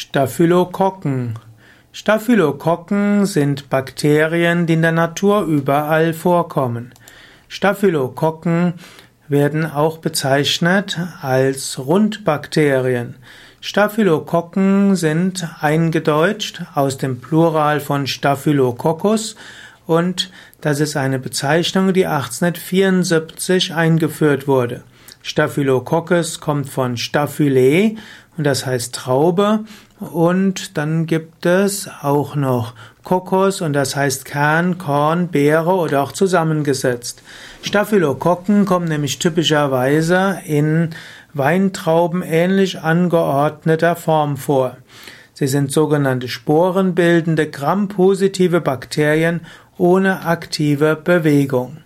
Staphylokokken. Staphylokokken sind Bakterien, die in der Natur überall vorkommen. Staphylokokken werden auch bezeichnet als Rundbakterien. Staphylokokken sind eingedeutscht aus dem Plural von Staphylococcus und das ist eine Bezeichnung, die 1874 eingeführt wurde. Staphylococcus kommt von Staphylae und das heißt Traube und dann gibt es auch noch Kokos und das heißt Kern, Korn, Beere oder auch zusammengesetzt. Staphylokokken kommen nämlich typischerweise in Weintrauben ähnlich angeordneter Form vor. Sie sind sogenannte sporenbildende, grampositive Bakterien ohne aktive Bewegung.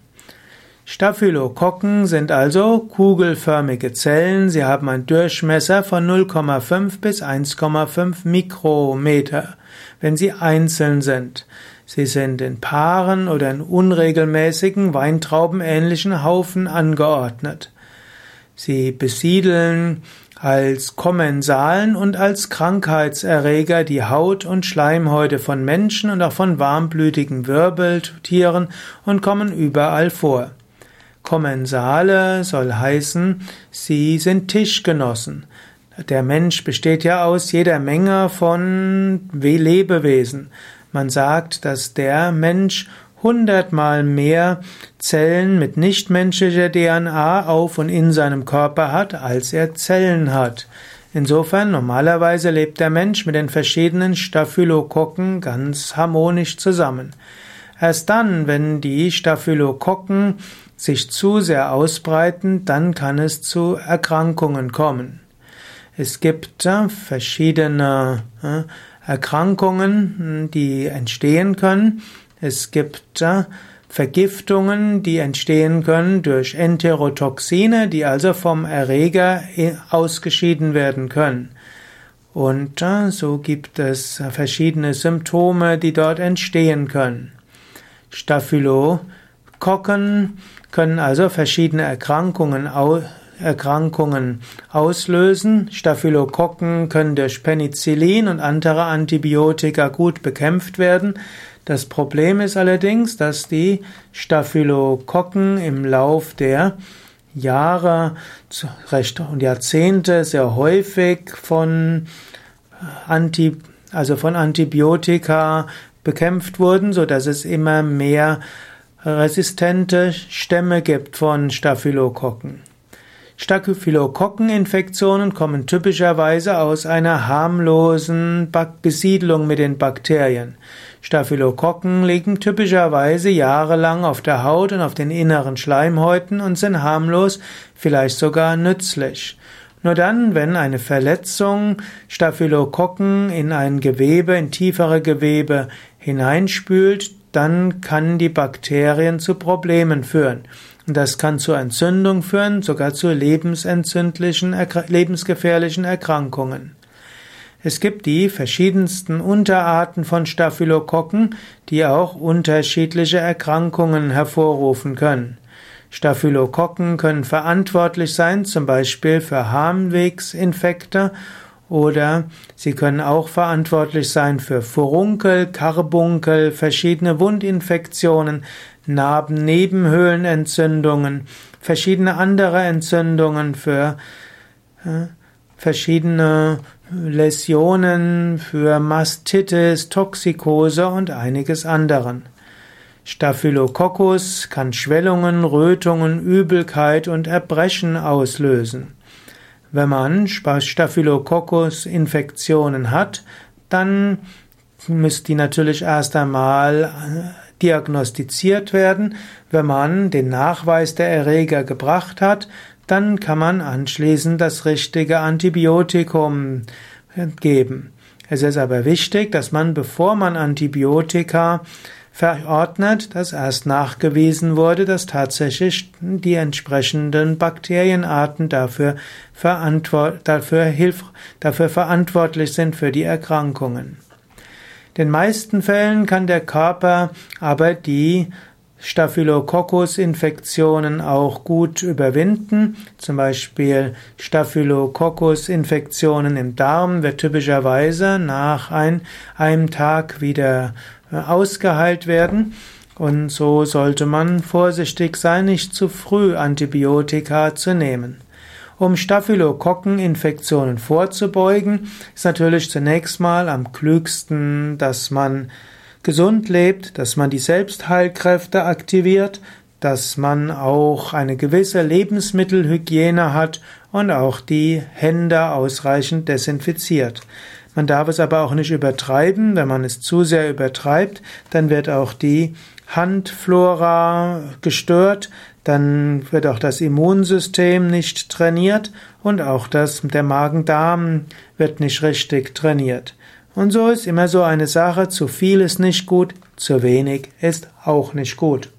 Staphylokokken sind also kugelförmige Zellen. Sie haben einen Durchmesser von 0,5 bis 1,5 Mikrometer, wenn sie einzeln sind. Sie sind in Paaren oder in unregelmäßigen weintraubenähnlichen Haufen angeordnet. Sie besiedeln als Kommensalen und als Krankheitserreger die Haut und Schleimhäute von Menschen und auch von warmblütigen Wirbeltieren und kommen überall vor. Kommensale soll heißen, sie sind Tischgenossen. Der Mensch besteht ja aus jeder Menge von Lebewesen. Man sagt, dass der Mensch hundertmal mehr Zellen mit nichtmenschlicher DNA auf und in seinem Körper hat, als er Zellen hat. Insofern, normalerweise lebt der Mensch mit den verschiedenen Staphylokokken ganz harmonisch zusammen. Erst dann, wenn die Staphylokokken sich zu sehr ausbreiten, dann kann es zu Erkrankungen kommen. Es gibt äh, verschiedene äh, Erkrankungen, die entstehen können. Es gibt äh, Vergiftungen, die entstehen können durch Enterotoxine, die also vom Erreger ausgeschieden werden können. Und so gibt es verschiedene Symptome, die dort entstehen können. Staphylokokken können also verschiedene Erkrankungen, Erkrankungen auslösen. Staphylokokken können durch Penicillin und andere Antibiotika gut bekämpft werden. Das Problem ist allerdings, dass die Staphylokokken im Lauf der Jahre und Jahrzehnte sehr häufig von Anti, also von Antibiotika bekämpft wurden, so dass es immer mehr resistente Stämme gibt von Staphylokokken. Staphylokokkeninfektionen kommen typischerweise aus einer harmlosen Besiedlung mit den Bakterien. Staphylokokken liegen typischerweise jahrelang auf der Haut und auf den inneren Schleimhäuten und sind harmlos, vielleicht sogar nützlich. Nur dann, wenn eine Verletzung Staphylokokken in ein Gewebe, in tiefere Gewebe hineinspült, dann kann die Bakterien zu Problemen führen. Und das kann zur Entzündung führen, sogar zu lebensentzündlichen, lebensgefährlichen Erkrankungen. Es gibt die verschiedensten Unterarten von Staphylokokken, die auch unterschiedliche Erkrankungen hervorrufen können. Staphylokokken können verantwortlich sein, zum Beispiel für Harnwegsinfekte oder sie können auch verantwortlich sein für Furunkel, Karbunkel, verschiedene Wundinfektionen, Narben-Nebenhöhlenentzündungen, verschiedene andere Entzündungen für äh, verschiedene Läsionen, für Mastitis, Toxikose und einiges anderen. Staphylococcus kann Schwellungen, Rötungen, Übelkeit und Erbrechen auslösen. Wenn man Staphylococcus-Infektionen hat, dann müsste die natürlich erst einmal äh, diagnostiziert werden. Wenn man den Nachweis der Erreger gebracht hat, dann kann man anschließend das richtige Antibiotikum geben. Es ist aber wichtig, dass man, bevor man Antibiotika verordnet, dass erst nachgewiesen wurde, dass tatsächlich die entsprechenden Bakterienarten dafür, dafür, hilf dafür verantwortlich sind für die Erkrankungen. In den meisten Fällen kann der Körper aber die Staphylococcus-Infektionen auch gut überwinden. Zum Beispiel Staphylococcus-Infektionen im Darm wird typischerweise nach ein, einem Tag wieder ausgeheilt werden. Und so sollte man vorsichtig sein, nicht zu früh Antibiotika zu nehmen. Um Staphylokokkeninfektionen vorzubeugen, ist natürlich zunächst mal am klügsten, dass man gesund lebt, dass man die Selbstheilkräfte aktiviert, dass man auch eine gewisse Lebensmittelhygiene hat und auch die Hände ausreichend desinfiziert. Man darf es aber auch nicht übertreiben. Wenn man es zu sehr übertreibt, dann wird auch die Handflora gestört, dann wird auch das Immunsystem nicht trainiert und auch das, der Magen-Darm wird nicht richtig trainiert. Und so ist immer so eine Sache, zu viel ist nicht gut, zu wenig ist auch nicht gut.